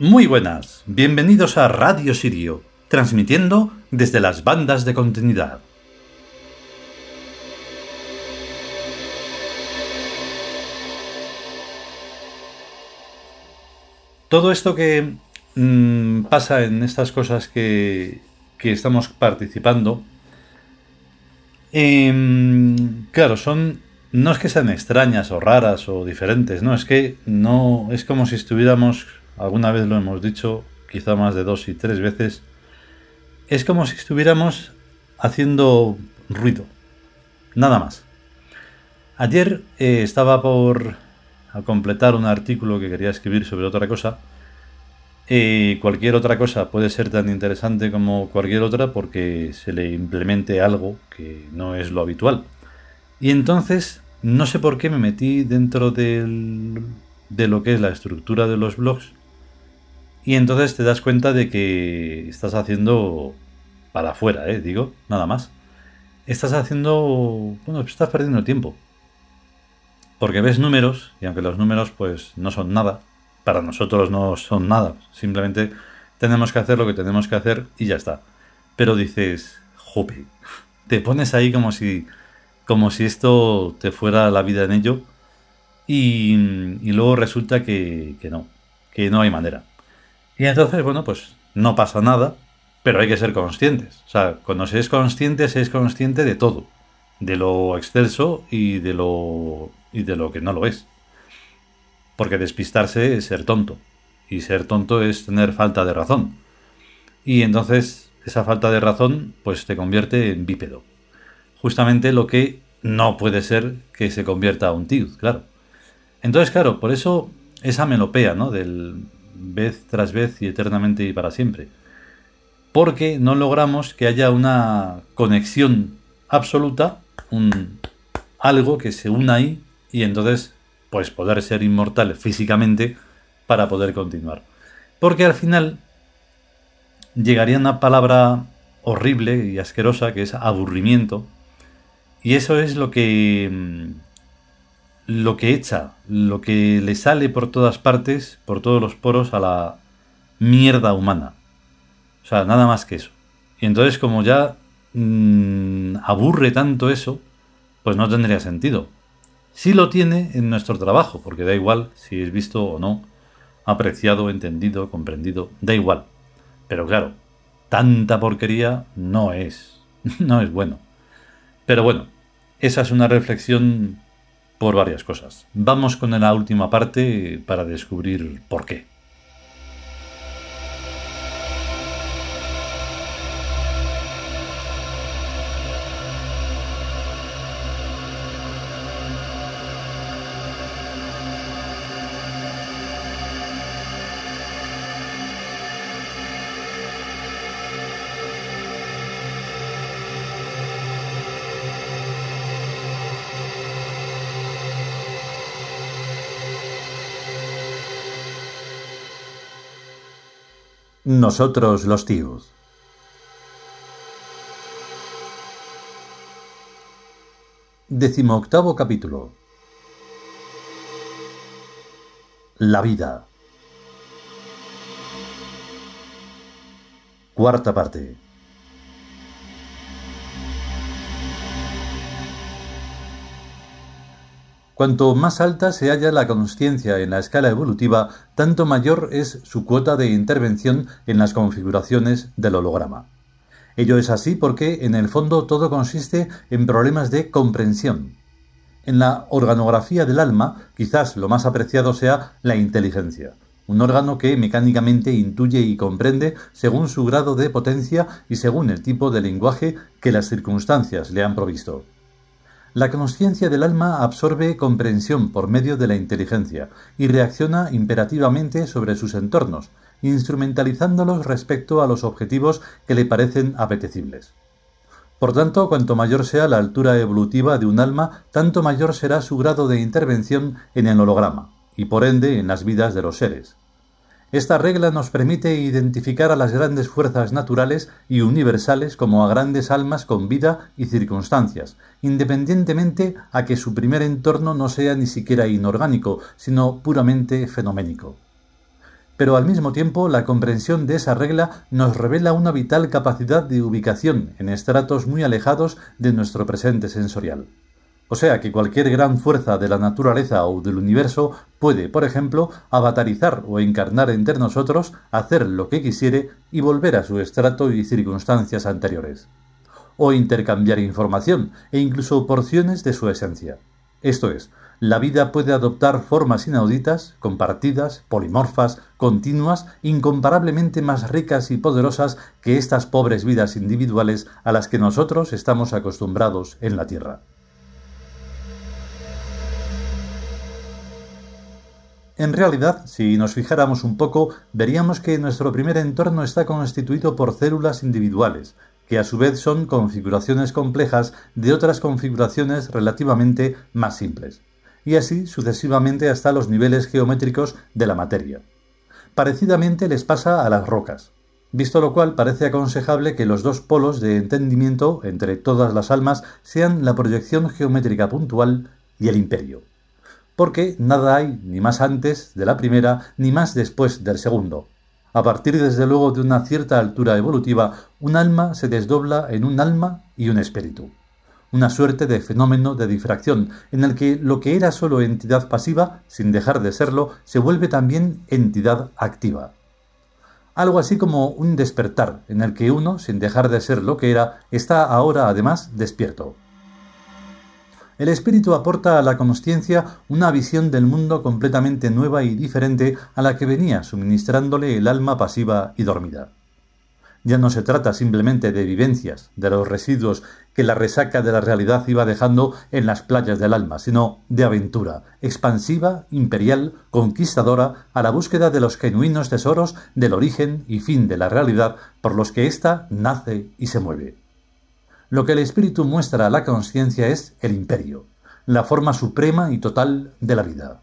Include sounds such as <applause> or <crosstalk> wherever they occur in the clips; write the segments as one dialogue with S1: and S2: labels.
S1: Muy buenas, bienvenidos a Radio Sirio, transmitiendo desde las bandas de continuidad. Todo esto que mm, pasa en estas cosas que, que estamos participando, em, claro, son no es que sean extrañas o raras o diferentes, no, es que no es como si estuviéramos, alguna vez lo hemos dicho, quizá más de dos y tres veces, es como si estuviéramos haciendo ruido, nada más. Ayer eh, estaba por completar un artículo que quería escribir sobre otra cosa. y cualquier otra cosa puede ser tan interesante como cualquier otra porque se le implemente algo que no es lo habitual. Y entonces, no sé por qué me metí dentro del, de lo que es la estructura de los blogs. Y entonces te das cuenta de que estás haciendo para afuera, ¿eh? digo, nada más. Estás haciendo, bueno, estás perdiendo tiempo. Porque ves números, y aunque los números pues no son nada, para nosotros no son nada, simplemente tenemos que hacer lo que tenemos que hacer y ya está. Pero dices, jope, te pones ahí como si como si esto te fuera la vida en ello y, luego resulta que, que, no, que no hay manera. Y entonces, bueno, pues no pasa nada, pero hay que ser conscientes. O sea, cuando se es consciente, se es consciente de todo, de lo excelso y de lo, y de lo que no lo es. Porque despistarse es ser tonto, y ser tonto es tener falta de razón. Y entonces esa falta de razón pues te convierte en bípedo justamente lo que no puede ser que se convierta a un tío, claro. Entonces, claro, por eso esa melopea, ¿no? Del vez tras vez y eternamente y para siempre. Porque no logramos que haya una conexión absoluta, un algo que se una ahí y entonces pues poder ser inmortal físicamente para poder continuar. Porque al final llegaría una palabra horrible y asquerosa que es aburrimiento, y eso es lo que mm, lo que echa, lo que le sale por todas partes, por todos los poros a la mierda humana. O sea, nada más que eso. Y entonces como ya mm, aburre tanto eso, pues no tendría sentido. Sí lo tiene en nuestro trabajo, porque da igual si es visto o no, apreciado, entendido, comprendido, da igual. Pero claro, tanta porquería no es, <laughs> no es bueno. Pero bueno, esa es una reflexión por varias cosas. Vamos con la última parte para descubrir por qué. Nosotros los tíos. Decimoctavo capítulo. La vida. Cuarta parte. Cuanto más alta se halla la conciencia en la escala evolutiva, tanto mayor es su cuota de intervención en las configuraciones del holograma. Ello es así porque, en el fondo, todo consiste en problemas de comprensión. En la organografía del alma, quizás lo más apreciado sea la inteligencia, un órgano que mecánicamente intuye y comprende según su grado de potencia y según el tipo de lenguaje que las circunstancias le han provisto. La conciencia del alma absorbe comprensión por medio de la inteligencia y reacciona imperativamente sobre sus entornos, instrumentalizándolos respecto a los objetivos que le parecen apetecibles. Por tanto, cuanto mayor sea la altura evolutiva de un alma, tanto mayor será su grado de intervención en el holograma, y por ende en las vidas de los seres. Esta regla nos permite identificar a las grandes fuerzas naturales y universales como a grandes almas con vida y circunstancias, independientemente a que su primer entorno no sea ni siquiera inorgánico, sino puramente fenoménico. pero al mismo tiempo la comprensión de esa regla nos revela una vital capacidad de ubicación en estratos muy alejados de nuestro presente sensorial. O sea que cualquier gran fuerza de la naturaleza o del universo puede, por ejemplo, avatarizar o encarnar entre nosotros, hacer lo que quisiere y volver a su estrato y circunstancias anteriores. O intercambiar información e incluso porciones de su esencia. Esto es, la vida puede adoptar formas inauditas, compartidas, polimorfas, continuas, incomparablemente más ricas y poderosas que estas pobres vidas individuales a las que nosotros estamos acostumbrados en la Tierra. En realidad, si nos fijáramos un poco, veríamos que nuestro primer entorno está constituido por células individuales, que a su vez son configuraciones complejas de otras configuraciones relativamente más simples, y así sucesivamente hasta los niveles geométricos de la materia. Parecidamente les pasa a las rocas, visto lo cual parece aconsejable que los dos polos de entendimiento entre todas las almas sean la proyección geométrica puntual y el imperio porque nada hay ni más antes de la primera ni más después del segundo. A partir desde luego de una cierta altura evolutiva, un alma se desdobla en un alma y un espíritu. Una suerte de fenómeno de difracción, en el que lo que era solo entidad pasiva, sin dejar de serlo, se vuelve también entidad activa. Algo así como un despertar, en el que uno, sin dejar de ser lo que era, está ahora además despierto. El espíritu aporta a la consciencia una visión del mundo completamente nueva y diferente a la que venía suministrándole el alma pasiva y dormida. Ya no se trata simplemente de vivencias, de los residuos que la resaca de la realidad iba dejando en las playas del alma, sino de aventura, expansiva, imperial, conquistadora, a la búsqueda de los genuinos tesoros del origen y fin de la realidad por los que ésta nace y se mueve. Lo que el espíritu muestra a la conciencia es el imperio, la forma suprema y total de la vida.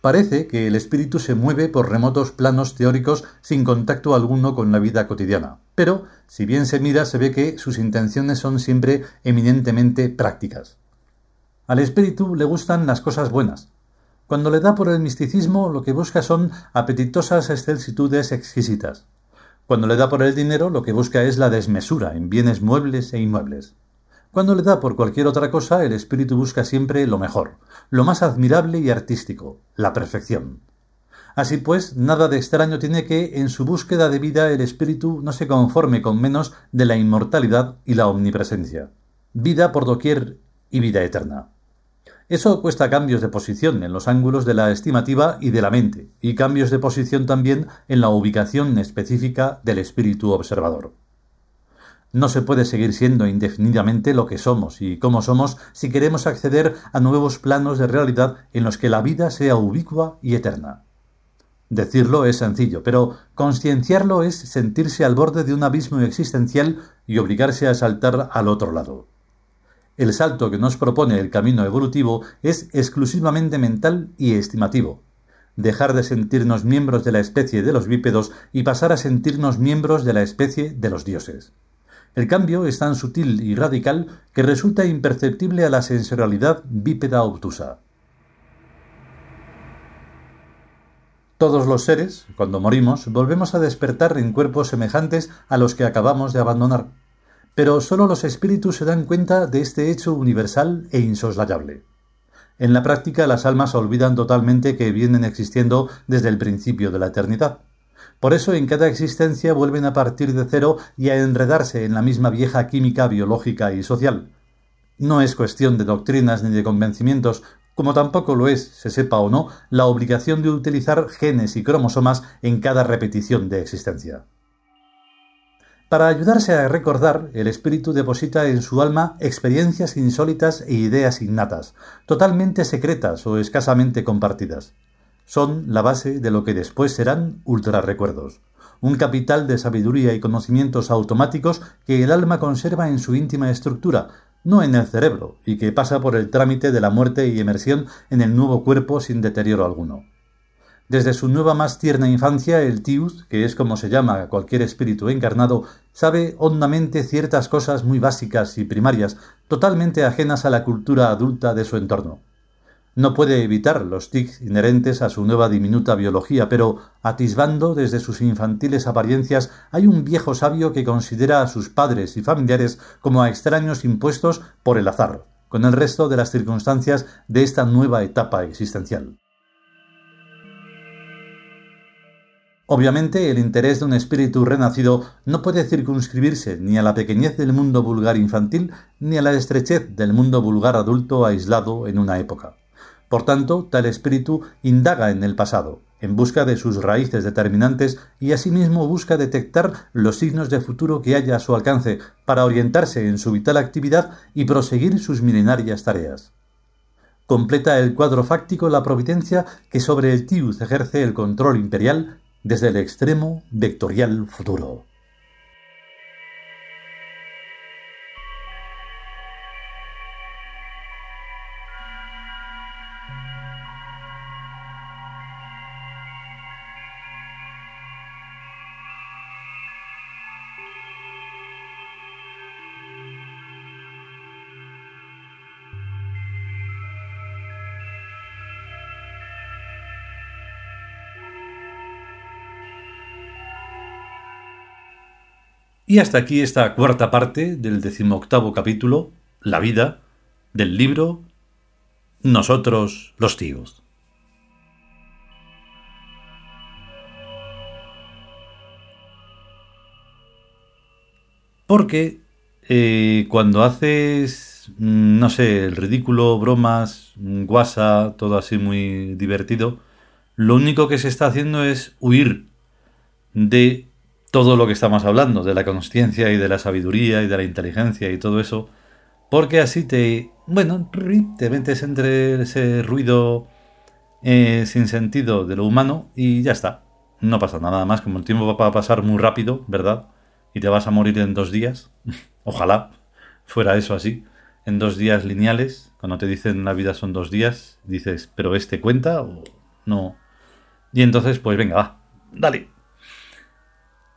S1: Parece que el espíritu se mueve por remotos planos teóricos sin contacto alguno con la vida cotidiana, pero si bien se mira se ve que sus intenciones son siempre eminentemente prácticas. Al espíritu le gustan las cosas buenas, cuando le da por el misticismo, lo que busca son apetitosas excelsitudes exquisitas. Cuando le da por el dinero, lo que busca es la desmesura en bienes muebles e inmuebles. Cuando le da por cualquier otra cosa, el espíritu busca siempre lo mejor, lo más admirable y artístico, la perfección. Así pues, nada de extraño tiene que, en su búsqueda de vida, el espíritu no se conforme con menos de la inmortalidad y la omnipresencia. Vida por doquier y vida eterna. Eso cuesta cambios de posición en los ángulos de la estimativa y de la mente, y cambios de posición también en la ubicación específica del espíritu observador. No se puede seguir siendo indefinidamente lo que somos y cómo somos si queremos acceder a nuevos planos de realidad en los que la vida sea ubicua y eterna. Decirlo es sencillo, pero concienciarlo es sentirse al borde de un abismo existencial y obligarse a saltar al otro lado. El salto que nos propone el camino evolutivo es exclusivamente mental y estimativo. Dejar de sentirnos miembros de la especie de los bípedos y pasar a sentirnos miembros de la especie de los dioses. El cambio es tan sutil y radical que resulta imperceptible a la sensorialidad bípeda obtusa. Todos los seres, cuando morimos, volvemos a despertar en cuerpos semejantes a los que acabamos de abandonar pero sólo los espíritus se dan cuenta de este hecho universal e insoslayable. En la práctica las almas olvidan totalmente que vienen existiendo desde el principio de la eternidad. Por eso en cada existencia vuelven a partir de cero y a enredarse en la misma vieja química biológica y social. No es cuestión de doctrinas ni de convencimientos, como tampoco lo es, se sepa o no, la obligación de utilizar genes y cromosomas en cada repetición de existencia. Para ayudarse a recordar, el espíritu deposita en su alma experiencias insólitas e ideas innatas, totalmente secretas o escasamente compartidas. Son la base de lo que después serán ultrarrecuerdos, un capital de sabiduría y conocimientos automáticos que el alma conserva en su íntima estructura, no en el cerebro, y que pasa por el trámite de la muerte y emersión en el nuevo cuerpo sin deterioro alguno. Desde su nueva más tierna infancia, el Tius, que es como se llama a cualquier espíritu encarnado, sabe hondamente ciertas cosas muy básicas y primarias, totalmente ajenas a la cultura adulta de su entorno. no puede evitar los tics inherentes a su nueva diminuta biología, pero atisbando desde sus infantiles apariencias hay un viejo sabio que considera a sus padres y familiares como a extraños impuestos por el azar, con el resto de las circunstancias de esta nueva etapa existencial. Obviamente, el interés de un espíritu renacido no puede circunscribirse ni a la pequeñez del mundo vulgar infantil ni a la estrechez del mundo vulgar adulto aislado en una época. Por tanto, tal espíritu indaga en el pasado, en busca de sus raíces determinantes y asimismo busca detectar los signos de futuro que haya a su alcance para orientarse en su vital actividad y proseguir sus milenarias tareas. Completa el cuadro fáctico la providencia que sobre el Tius ejerce el control imperial desde el extremo vectorial futuro. Y hasta aquí esta cuarta parte del decimoctavo capítulo, La vida, del libro Nosotros los tíos. Porque eh, cuando haces, mm, no sé, el ridículo, bromas, mm, guasa, todo así muy divertido, lo único que se está haciendo es huir de todo lo que estamos hablando, de la consciencia y de la sabiduría y de la inteligencia y todo eso, porque así te, bueno, te metes entre ese ruido eh, sin sentido de lo humano y ya está. No pasa nada más, como el tiempo va a pasar muy rápido, ¿verdad? Y te vas a morir en dos días. <laughs> Ojalá fuera eso así. En dos días lineales, cuando te dicen la vida son dos días, dices, ¿pero este cuenta o no? Y entonces, pues venga, va, dale,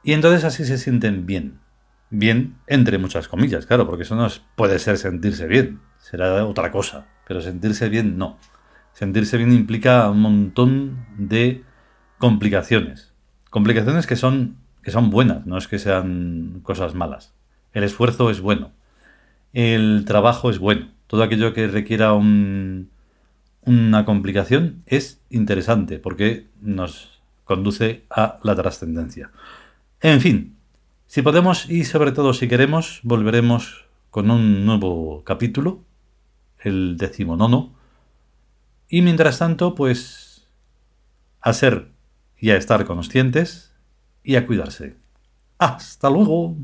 S1: y entonces así se sienten bien. Bien entre muchas comillas, claro, porque eso no puede ser sentirse bien, será otra cosa, pero sentirse bien no. Sentirse bien implica un montón de complicaciones. Complicaciones que son, que son buenas, no es que sean cosas malas. El esfuerzo es bueno. El trabajo es bueno. Todo aquello que requiera un, una complicación es interesante porque nos conduce a la trascendencia. En fin, si podemos y sobre todo si queremos, volveremos con un nuevo capítulo, el decimonono. Y mientras tanto, pues a ser y a estar conscientes y a cuidarse. Hasta luego.